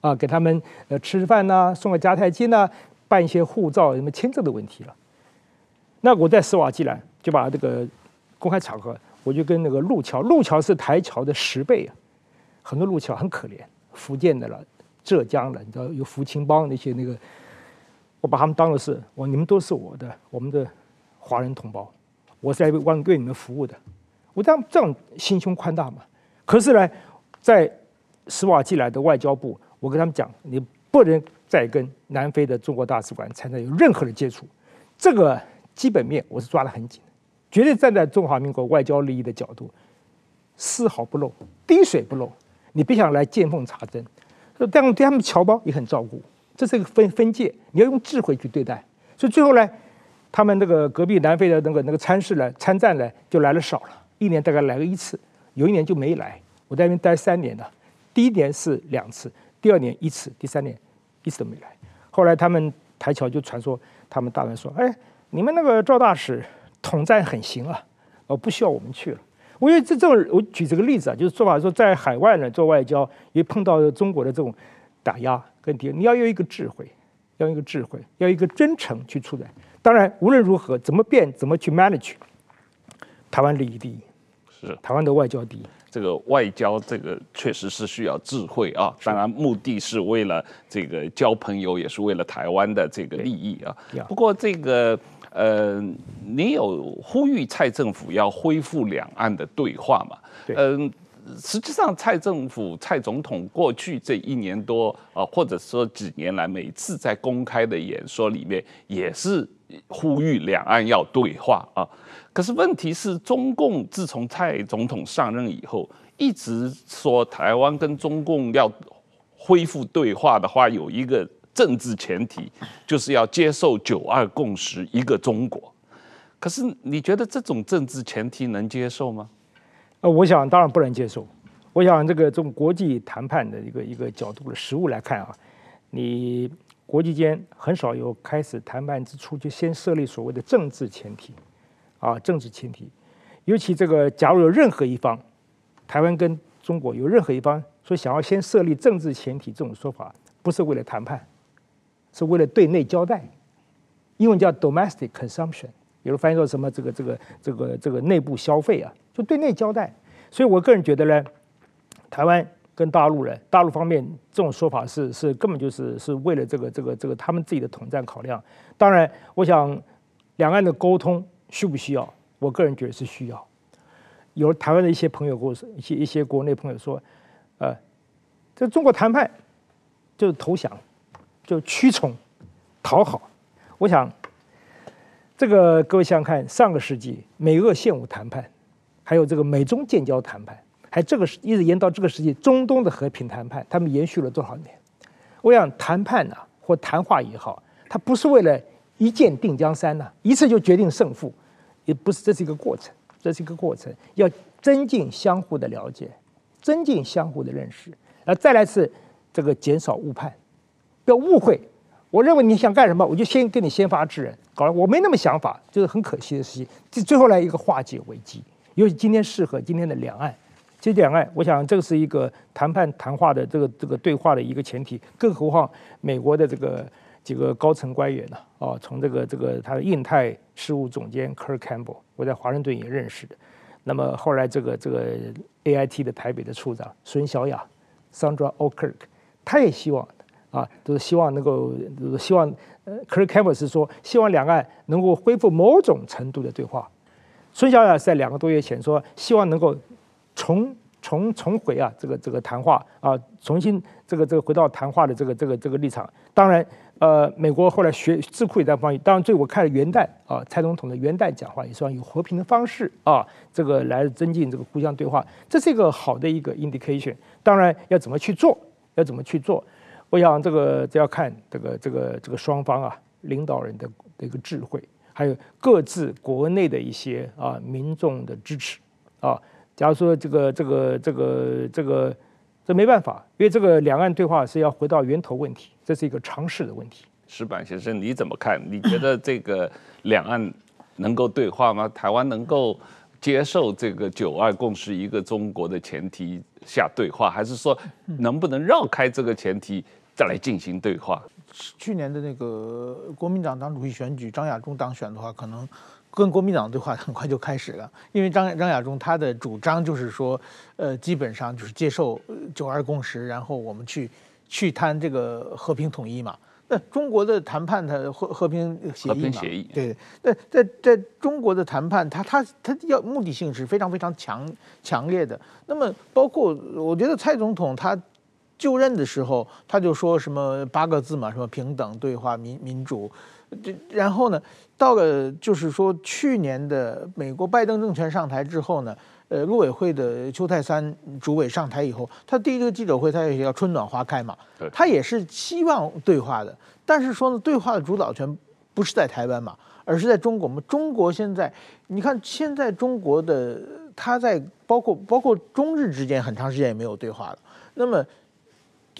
啊，给他们呃吃饭呐、送个迦太基呐，办一些护照、什么签证的问题了。那我在斯瓦季兰就把这个公开场合，我就跟那个路桥，路桥是台桥的十倍啊，很多路桥很可怜，福建的了，浙江的，你知道有福清帮那些那个，我把他们当作是我你们都是我的我们的华人同胞，我是来为为你们服务的，我这样这样心胸宽大嘛。可是呢，在斯瓦季来的外交部。我跟他们讲，你不能再跟南非的中国大使馆产生有任何的接触，这个基本面我是抓得很紧。绝对站在中华民国外交利益的角度，丝毫不漏，滴水不漏。你别想来见缝插针，这样对他们侨胞也很照顾。这是一个分分界，你要用智慧去对待。所以最后呢，他们那个隔壁南非的那个那个参事呢参战呢，就来了少了，一年大概来个一次，有一年就没来。我在那边待三年了，第一年是两次，第二年一次，第三年一次都没来。后来他们台侨就传说，他们大人说：“哎，你们那个赵大使统战很行啊，哦，不需要我们去了。”我因为这这种，我举这个例子啊，就是说法说，在海外呢做外交，也碰到中国的这种打压。问题，你要有一个智慧，要有一个智慧，要一个真诚去处理。当然，无论如何，怎么变，怎么去 manage，台湾利益第一，是台湾的外交第一。这个外交，这个确实是需要智慧啊。当然，目的是为了这个交朋友，也是为了台湾的这个利益啊。不过，这个呃，你有呼吁蔡政府要恢复两岸的对话嘛？嗯。呃实际上，蔡政府、蔡总统过去这一年多啊，或者说几年来，每次在公开的演说里面，也是呼吁两岸要对话啊。可是问题是，中共自从蔡总统上任以后，一直说台湾跟中共要恢复对话的话，有一个政治前提，就是要接受“九二共识”一个中国。可是你觉得这种政治前提能接受吗？呃，我想当然不能接受。我想这个从国际谈判的一个一个角度的实务来看啊，你国际间很少有开始谈判之初就先设立所谓的政治前提，啊，政治前提。尤其这个假如有任何一方，台湾跟中国有任何一方说想要先设立政治前提这种说法，不是为了谈判，是为了对内交代。英文叫 domestic consumption，有人翻译做什么这个这个这个这个内部消费啊。就对内交代，所以我个人觉得呢，台湾跟大陆人，大陆方面这种说法是是根本就是是为了这个这个这个他们自己的统战考量。当然，我想两岸的沟通需不需要？我个人觉得是需要。有台湾的一些朋友跟我说，一些一些国内朋友说，呃，这中国谈判就是投降，就屈从、讨好。我想这个各位想想看，上个世纪美俄现武谈判。还有这个美中建交谈判，还这个是一直延到这个世纪中东的和平谈判，他们延续了多少年？我想谈判呐、或谈话也好，它不是为了一剑定江山呐、一次就决定胜负，也不是，这是一个过程，这是一个过程，要增进相互的了解，增进相互的认识，然后再来是这个减少误判，不要误会。我认为你想干什么，我就先跟你先发制人，搞了我没那么想法，就是很可惜的事情。这最后来一个化解危机。尤其今天适合今天的两岸，这两岸，我想这个是一个谈判谈话的这个这个对话的一个前提。更何况美国的这个几个高层官员呢？啊，从这个这个他的印太事务总监 Kirk Campbell，我在华盛顿也认识的。那么后来这个这个 AIT 的台北的处长孙小雅 Sandra O'Kirk，他也希望啊，都是希望能够，都是希望呃 Kurt Campbell 是说，希望两岸能够恢复某种程度的对话。孙小雅在两个多月前说，希望能够重重重回啊，这个这个谈话啊，重新这个这个回到谈话的这个这个这个立场。当然，呃，美国后来学智库也在帮。当然，最我看了元旦啊，蔡总统的元旦讲话也说，用和平的方式啊，这个来增进这个互相对话，这是一个好的一个 indication。当然，要怎么去做，要怎么去做，我想这个这要看这个这个这个双方啊领导人的的一个智慧。还有各自国内的一些啊民众的支持啊，假如说这个这个这个这个这没办法，因为这个两岸对话是要回到源头问题，这是一个常识的问题。石板先生，你怎么看？你觉得这个 (laughs) 两岸能够对话吗？台湾能够接受这个九二共识一个中国的前提下对话，还是说能不能绕开这个前提再来进行对话？去年的那个国民党党主席选举，张亚中当选的话，可能跟国民党对话很快就开始了。因为张张亚中他的主张就是说，呃，基本上就是接受九二共识，然后我们去去谈这个和平统一嘛。那中国的谈判，它和和平协议嘛，和平协议，对。那在在中国的谈判，它它它要目的性是非常非常强强烈的。那么包括我觉得蔡总统他。就任的时候，他就说什么八个字嘛，什么平等、对话、民民主。这然后呢，到了就是说去年的美国拜登政权上台之后呢，呃，陆委会的邱泰三主委上台以后，他第一个记者会他也要春暖花开嘛，他也是希望对话的，但是说呢，对话的主导权不是在台湾嘛，而是在中国嘛。中国现在，你看现在中国的他在包括包括中日之间很长时间也没有对话了，那么。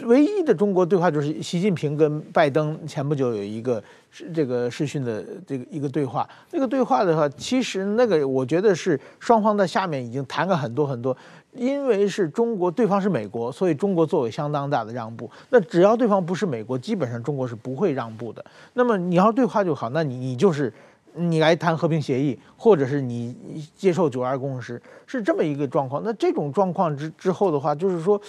唯一的中国对话就是习近平跟拜登前不久有一个是这个视讯的这个一个对话。那个对话的话，其实那个我觉得是双方在下面已经谈了很多很多。因为是中国，对方是美国，所以中国做了相当大的让步。那只要对方不是美国，基本上中国是不会让步的。那么你要对话就好，那你你就是你来谈和平协议，或者是你接受九二共识，是这么一个状况。那这种状况之之后的话，就是说。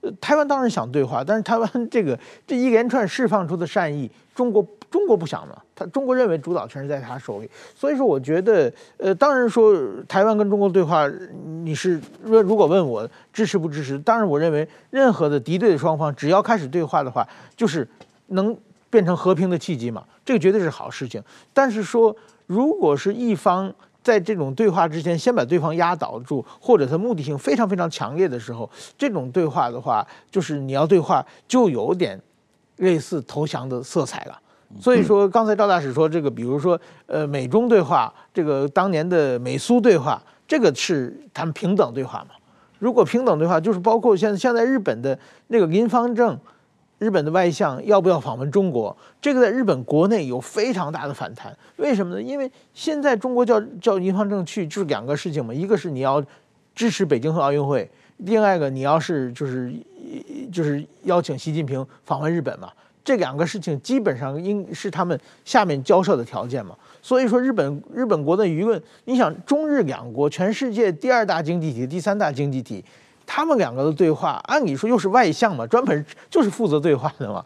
呃，台湾当然想对话，但是台湾这个这一连串释放出的善意，中国中国不想嘛，他中国认为主导权是在他手里，所以说我觉得，呃，当然说台湾跟中国对话，你是如如果问我支持不支持，当然我认为任何的敌对的双方只要开始对话的话，就是能变成和平的契机嘛，这个绝对是好事情。但是说如果是一方。在这种对话之前，先把对方压倒住，或者他目的性非常非常强烈的时候，这种对话的话，就是你要对话，就有点类似投降的色彩了。所以说，刚才赵大使说这个，比如说，呃，美中对话，这个当年的美苏对话，这个是他们平等对话嘛？如果平等对话，就是包括现现在日本的那个林方正。日本的外相要不要访问中国？这个在日本国内有非常大的反弹。为什么呢？因为现在中国叫叫林芳正去，就是两个事情嘛。一个是你要支持北京和奥运会，另外一个你要是就是就是邀请习近平访问日本嘛。这两个事情基本上应是他们下面交涉的条件嘛。所以说，日本日本国的舆论，你想中日两国，全世界第二大经济体、第三大经济体。他们两个的对话，按理说又是外相嘛，专门就是负责对话的嘛。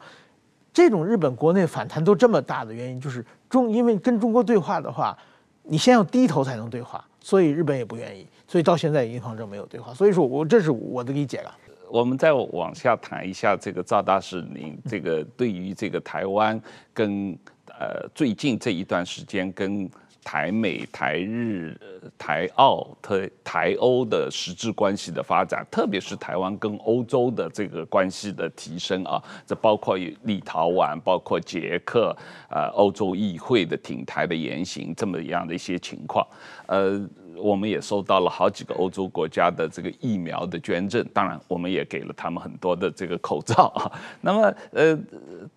这种日本国内反弹都这么大的原因，就是中因为跟中国对话的话，你先要低头才能对话，所以日本也不愿意，所以到现在林芳正没有对话。所以说我这是我的理解了。我们再往下谈一下这个赵大使，您这个对于这个台湾跟呃最近这一段时间跟。台美、台日、台澳、台台欧的实质关系的发展，特别是台湾跟欧洲的这个关系的提升啊，这包括立陶宛、包括捷克，呃，欧洲议会的挺台的言行，这么样的一些情况，呃。我们也收到了好几个欧洲国家的这个疫苗的捐赠，当然我们也给了他们很多的这个口罩啊。那么呃，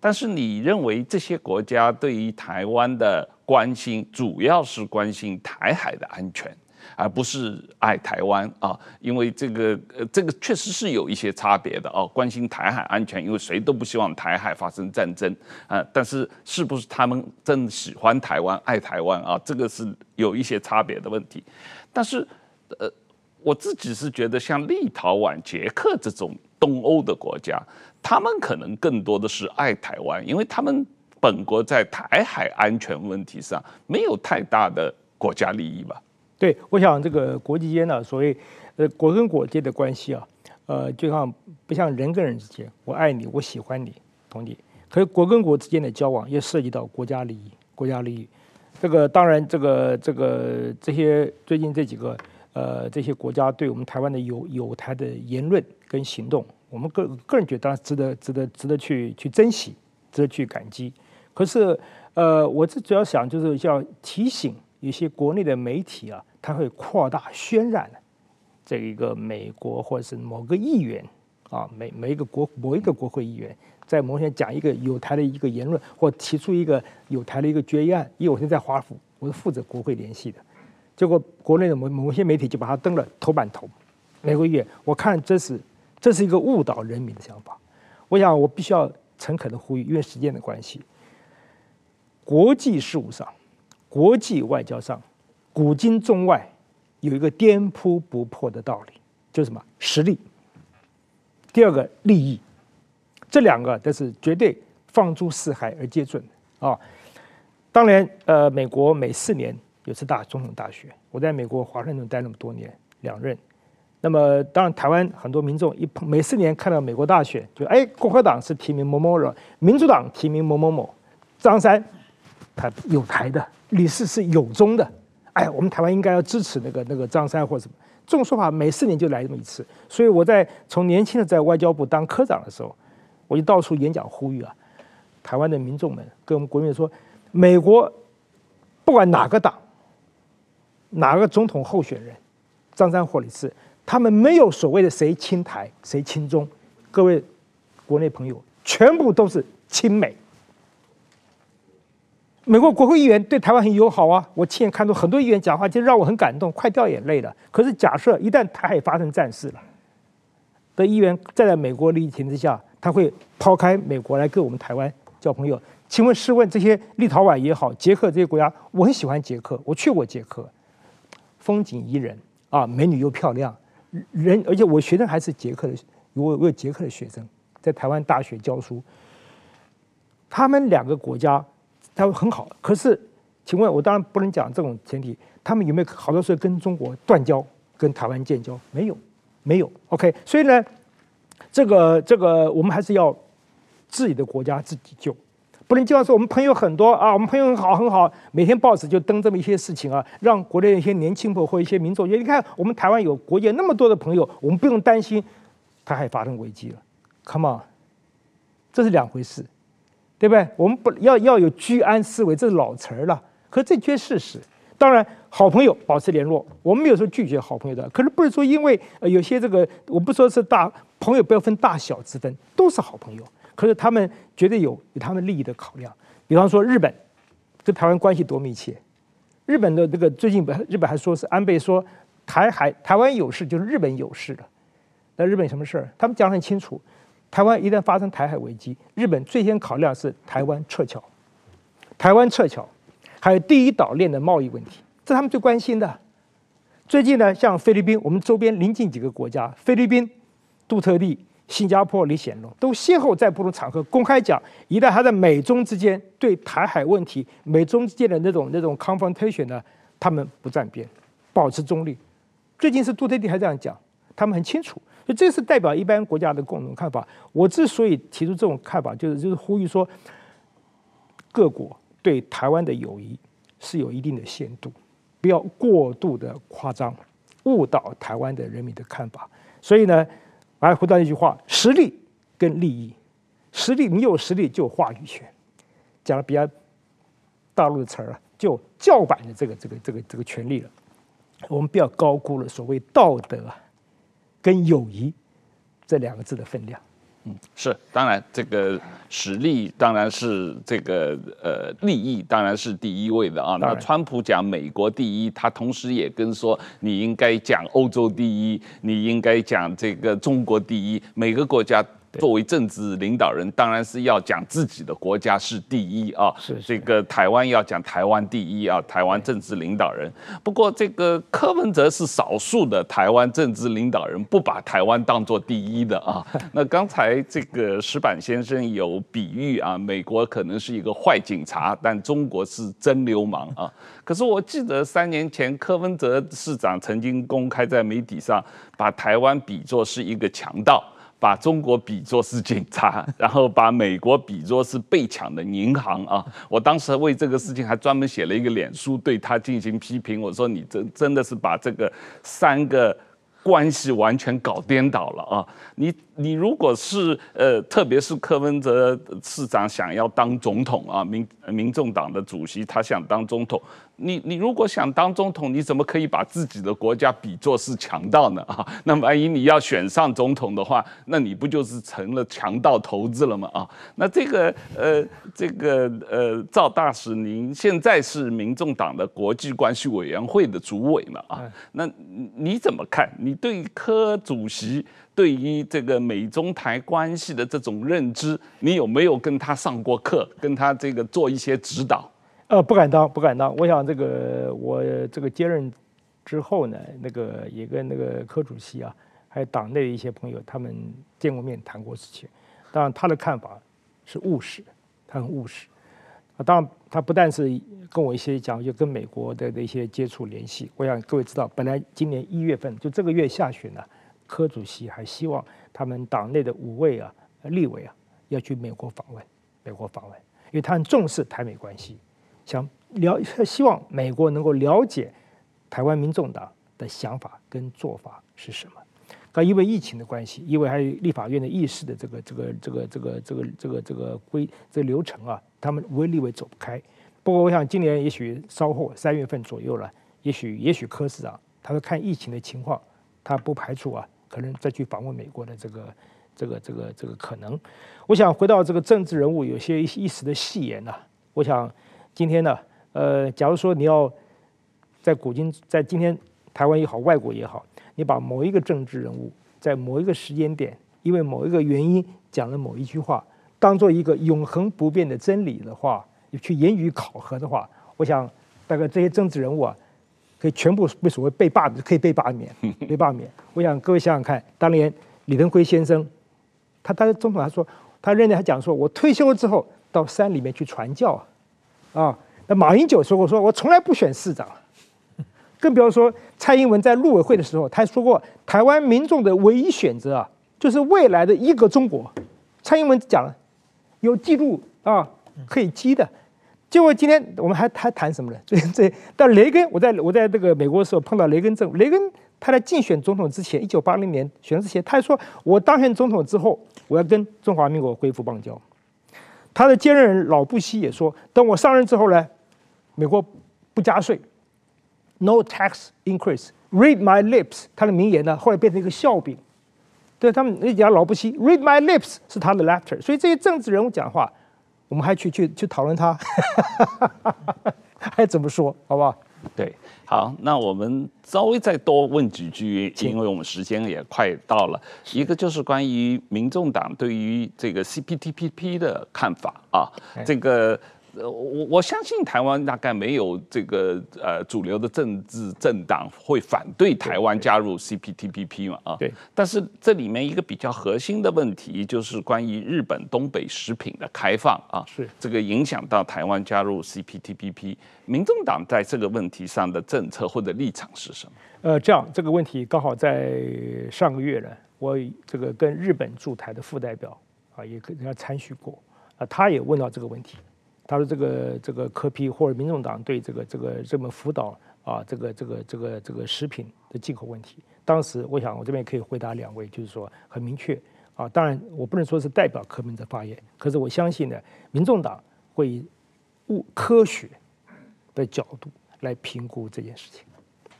但是你认为这些国家对于台湾的关心，主要是关心台海的安全，而不是爱台湾啊？因为这个呃，这个确实是有一些差别的哦。关心台海安全，因为谁都不希望台海发生战争啊。但是是不是他们真喜欢台湾、爱台湾啊？这个是有一些差别的问题。但是，呃，我自己是觉得，像立陶宛、捷克这种东欧的国家，他们可能更多的是爱台湾，因为他们本国在台海安全问题上没有太大的国家利益吧？对，我想这个国际间呢，所谓呃国跟国间的关系啊，呃，就像不像人跟人之间，我爱你，我喜欢你，同理。可是国跟国之间的交往也涉及到国家利益，国家利益。这个当然，这个这个这些最近这几个呃这些国家对我们台湾的友友台的言论跟行动，我们个个人觉得当然值得值得值得去去珍惜，值得去感激。可是呃，我这主要想就是要提醒一些国内的媒体啊，他会扩大渲染这一个美国或者是某个议员啊，每每一个国某一个国会议员。在某天讲一个有台的一个言论，或提出一个有台的一个决议案，因为我现在在华府，我是负责国会联系的，结果国内的某某些媒体就把它登了头版头。每个月，我看这是这是一个误导人民的想法。我想我必须要诚恳的呼吁，因为时间的关系，国际事务上、国际外交上，古今中外有一个颠扑不破的道理，就是什么？实力。第二个，利益。这两个都是绝对放诸四海而皆准的啊！当然，呃，美国每四年有次大总统大选，我在美国华盛顿待那么多年，两任。那么当然，台湾很多民众一碰每四年看到美国大选，就哎，共和党是提名某某人，民主党提名某某某，张三，他有台的，李四是有中的，哎，我们台湾应该要支持那个那个张三或什么，这种说法每四年就来这么一次。所以我在从年轻的在外交部当科长的时候，我就到处演讲呼吁啊，台湾的民众们跟我们国民说，美国不管哪个党，哪个总统候选人，张三或李四。他们没有所谓的谁亲台谁亲中，各位国内朋友，全部都是亲美。美国国会议员对台湾很友好啊，我亲眼看到很多议员讲话，就让我很感动，快掉眼泪了。可是假设一旦台海发生战事了，的议员站在美国利益前提之下，他会抛开美国来跟我们台湾交朋友。请问试问这些立陶宛也好，捷克这些国家，我很喜欢捷克，我去过捷克，风景宜人啊，美女又漂亮。人，而且我学生还是捷克的，我我有捷克的学生在台湾大学教书。他们两个国家，他们很好。可是，请问我当然不能讲这种前提，他们有没有好多时候跟中国断交，跟台湾建交？没有，没有。OK，所以呢，这个这个我们还是要自己的国家自己救。不能经常说我们朋友很多啊，我们朋友很好很好，每天报纸就登这么一些事情啊，让国内一些年轻朋友或一些民众觉得，你看我们台湾有国界那么多的朋友，我们不用担心台海发生危机了。Come on，这是两回事，对不对？我们不要要有居安思危，这是老词儿了。可这却事实。当然，好朋友保持联络，我们没有说拒绝好朋友的。可是不是说因为呃有些这个，我不说是大朋友，不要分大小之分，都是好朋友。可是他们绝对有有他们利益的考量，比方说日本跟台湾关系多密切，日本的这个最近日本还说是安倍说台海台湾有事就是日本有事了，那日本什么事儿？他们讲得很清楚，台湾一旦发生台海危机，日本最先考量是台湾撤侨，台湾撤侨，还有第一岛链的贸易问题，这他们最关心的。最近呢，像菲律宾，我们周边邻近几个国家，菲律宾杜特蒂。新加坡李显龙都先后在不同场合公开讲，一旦他在美中之间对台海问题、美中之间的那种那种 confrontation 呢，他们不站边，保持中立。最近是杜特地还这样讲，他们很清楚，所以这是代表一般国家的共同看法。我之所以提出这种看法，就是就是呼吁说，各国对台湾的友谊是有一定的限度，不要过度的夸张，误导台湾的人民的看法。所以呢。来回到一句话：实力跟利益，实力你有实力就有话语权。讲的比较大陆的词儿啊，就叫板的这个这个这个这个权利了。我们不要高估了所谓道德啊跟友谊这两个字的分量。嗯，是，当然这个实力当然是这个呃利益当然是第一位的啊。那川普讲美国第一，他同时也跟说你应该讲欧洲第一，你应该讲这个中国第一，每个国家。作为政治领导人，当然是要讲自己的国家是第一啊。是这个台湾要讲台湾第一啊，台湾政治领导人。不过这个柯文哲是少数的台湾政治领导人不把台湾当做第一的啊。(laughs) 那刚才这个石板先生有比喻啊，美国可能是一个坏警察，但中国是真流氓啊。可是我记得三年前柯文哲市长曾经公开在媒体上把台湾比作是一个强盗。把中国比作是警察，(laughs) 然后把美国比作是被抢的银行啊！我当时为这个事情还专门写了一个脸书，对他进行批评。我说：“你真真的是把这个三个关系完全搞颠倒了啊！你你如果是呃，特别是柯文哲市长想要当总统啊，民民众党的主席，他想当总统。”你你如果想当总统，你怎么可以把自己的国家比作是强盗呢？啊，那万一你要选上总统的话，那你不就是成了强盗头子了吗？啊，那这个呃这个呃赵大使，您现在是民众党的国际关系委员会的主委嘛？啊，那你怎么看？你对柯主席对于这个美中台关系的这种认知，你有没有跟他上过课，跟他这个做一些指导？呃，不敢当，不敢当。我想这个我这个接任之后呢，那个也跟那个柯主席啊，还有党内的一些朋友，他们见过面谈过事情。当然，他的看法是务实，他很务实。啊，当然他不但是跟我一些讲，就跟美国的的一些接触联系。我想各位知道，本来今年一月份就这个月下旬呢，柯主席还希望他们党内的五位啊立委啊要去美国访问，美国访问，因为他很重视台美关系，想了希望美国能够了解台湾民众党的想法跟做法是什么。因为疫情的关系，因为还有立法院的议事的这个这个这个这个这个这个这个规这个流程啊，他们五位立委走不开。不过我想今年也许稍后三月份左右了，也许也许柯市长他会看疫情的情况，他不排除啊可能再去访问美国的这个这个这个这个可能。我想回到这个政治人物有些一时的戏言呐，我想今天呢，呃，假如说你要在古今在今天台湾也好，外国也好。你把某一个政治人物在某一个时间点，因为某一个原因讲了某一句话，当做一个永恒不变的真理的话，你去言语考核的话，我想大概这些政治人物啊，可以全部被所谓被罢，可以被罢免，(laughs) 被罢免。我想各位想想看，当年李登辉先生，他当时总统他说，他认为他讲说，我退休了之后到山里面去传教啊。啊那马英九说过，说我从来不选市长。更不要说蔡英文在陆委会的时候，他说过台湾民众的唯一选择啊，就是未来的一个中国。蔡英文讲了，有记录啊，可以记的。结果今天我们还还谈什么呢？(laughs) 这这，但雷根，我在我在这个美国的时候碰到雷根政，雷根他在竞选总统之前，一九八零年选之前，他还说我当选总统之后，我要跟中华民国恢复邦交。他的接任人老布希也说，等我上任之后呢，美国不加税。No tax increase. Read my lips，他的名言呢，后来变成一个笑柄。对他们，那讲老布希，Read my lips 是他的 laughter。所以这些政治人物讲话，我们还去去去讨论他，(laughs) 还怎么说，好不好？对，好，那我们稍微再多问几句，因为我们时间也快到了。一个就是关于民众党对于这个 CPTPP 的看法啊，这个。呃，我我相信台湾大概没有这个呃主流的政治政党会反对台湾加入 CPTPP 嘛啊，对。但是这里面一个比较核心的问题就是关于日本东北食品的开放啊，是这个影响到台湾加入 CPTPP，民众党在这个问题上的政策或者立场是什么？呃，这样这个问题刚好在上个月呢，我这个跟日本驻台的副代表啊也跟他参叙过啊，他也问到这个问题。他说：“这个这个柯批或者民众党对这个这个这么辅导啊，这个这个这个这个食品的进口问题，当时我想我这边可以回答两位，就是说很明确啊。当然我不能说是代表柯 P 的发言，可是我相信呢，民众党会以物科学的角度来评估这件事情，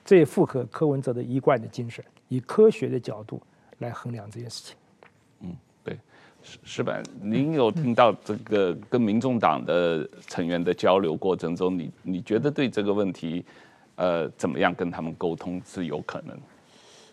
这也符合柯文哲的一贯的精神，以科学的角度来衡量这件事情。”嗯石板，您有听到这个跟民众党的成员的交流过程中，你你觉得对这个问题，呃，怎么样跟他们沟通是有可能？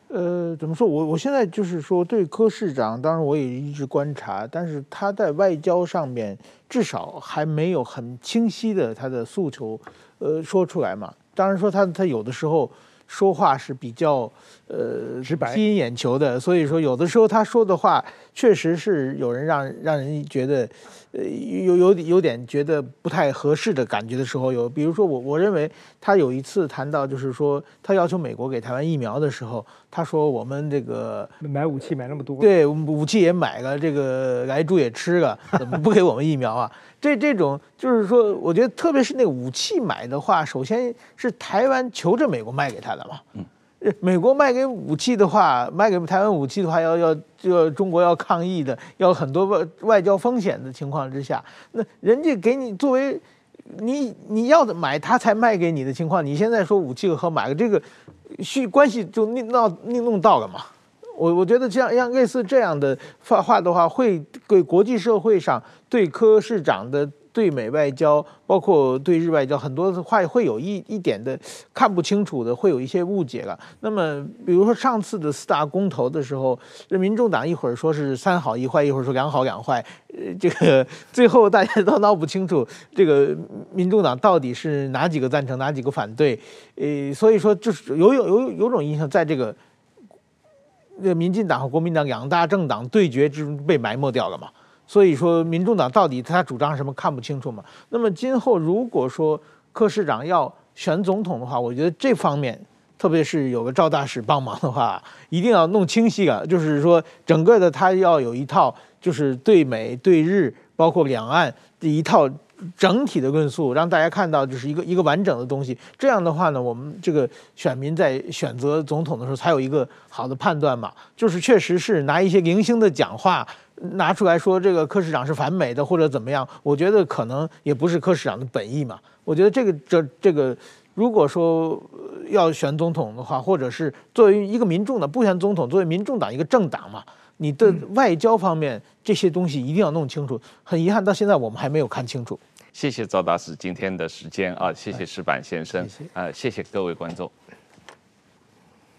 呃，怎么说？我我现在就是说，对柯市长，当然我也一直观察，但是他在外交上面至少还没有很清晰的他的诉求，呃，说出来嘛。当然说他他有的时候。说话是比较呃直白、吸引眼球的，所以说有的时候他说的话确实是有人让让人觉得呃有有有点觉得不太合适的感觉的时候有，比如说我我认为他有一次谈到就是说他要求美国给台湾疫苗的时候，他说我们这个买武器买那么多，对，武器也买了，这个来猪也吃了，怎么不给我们疫苗啊？(laughs) 这这种就是说，我觉得特别是那个武器买的话，首先是台湾求着美国卖给他的嘛。嗯，美国卖给武器的话，卖给台湾武器的话，要要就中国要抗议的，要很多外外交风险的情况之下，那人家给你作为你你要的买他才卖给你的情况，你现在说武器和买个这个需关系就闹弄弄到了嘛。我我觉得这样像类似这样的话话的话，会给国际社会上对柯市长的对美外交，包括对日外交，很多的话会有一一点的看不清楚的，会有一些误解了。那么，比如说上次的四大公投的时候，这民众党一会儿说是三好一坏，一会儿说两好两坏，呃，这个最后大家都闹不清楚，这个民众党到底是哪几个赞成，哪几个反对？呃，所以说就是有有有有种印象，在这个。那民进党和国民党两大政党对决之中被埋没掉了嘛？所以说民众党到底他主张什么看不清楚嘛。那么今后如果说柯市长要选总统的话，我觉得这方面，特别是有个赵大使帮忙的话，一定要弄清晰啊，就是说整个的他要有一套，就是对美对日，包括两岸的一套。整体的论述让大家看到就是一个一个完整的东西，这样的话呢，我们这个选民在选择总统的时候才有一个好的判断嘛。就是确实是拿一些零星的讲话拿出来说这个柯市长是反美的或者怎么样，我觉得可能也不是柯市长的本意嘛。我觉得这个这这个如果说要选总统的话，或者是作为一个民众的不选总统，作为民众党一个政党嘛。你的外交方面这些东西一定要弄清楚。很遗憾，到现在我们还没有看清楚。谢谢赵大使今天的时间啊，谢谢石板先生，谢谢呃，谢谢各位观众。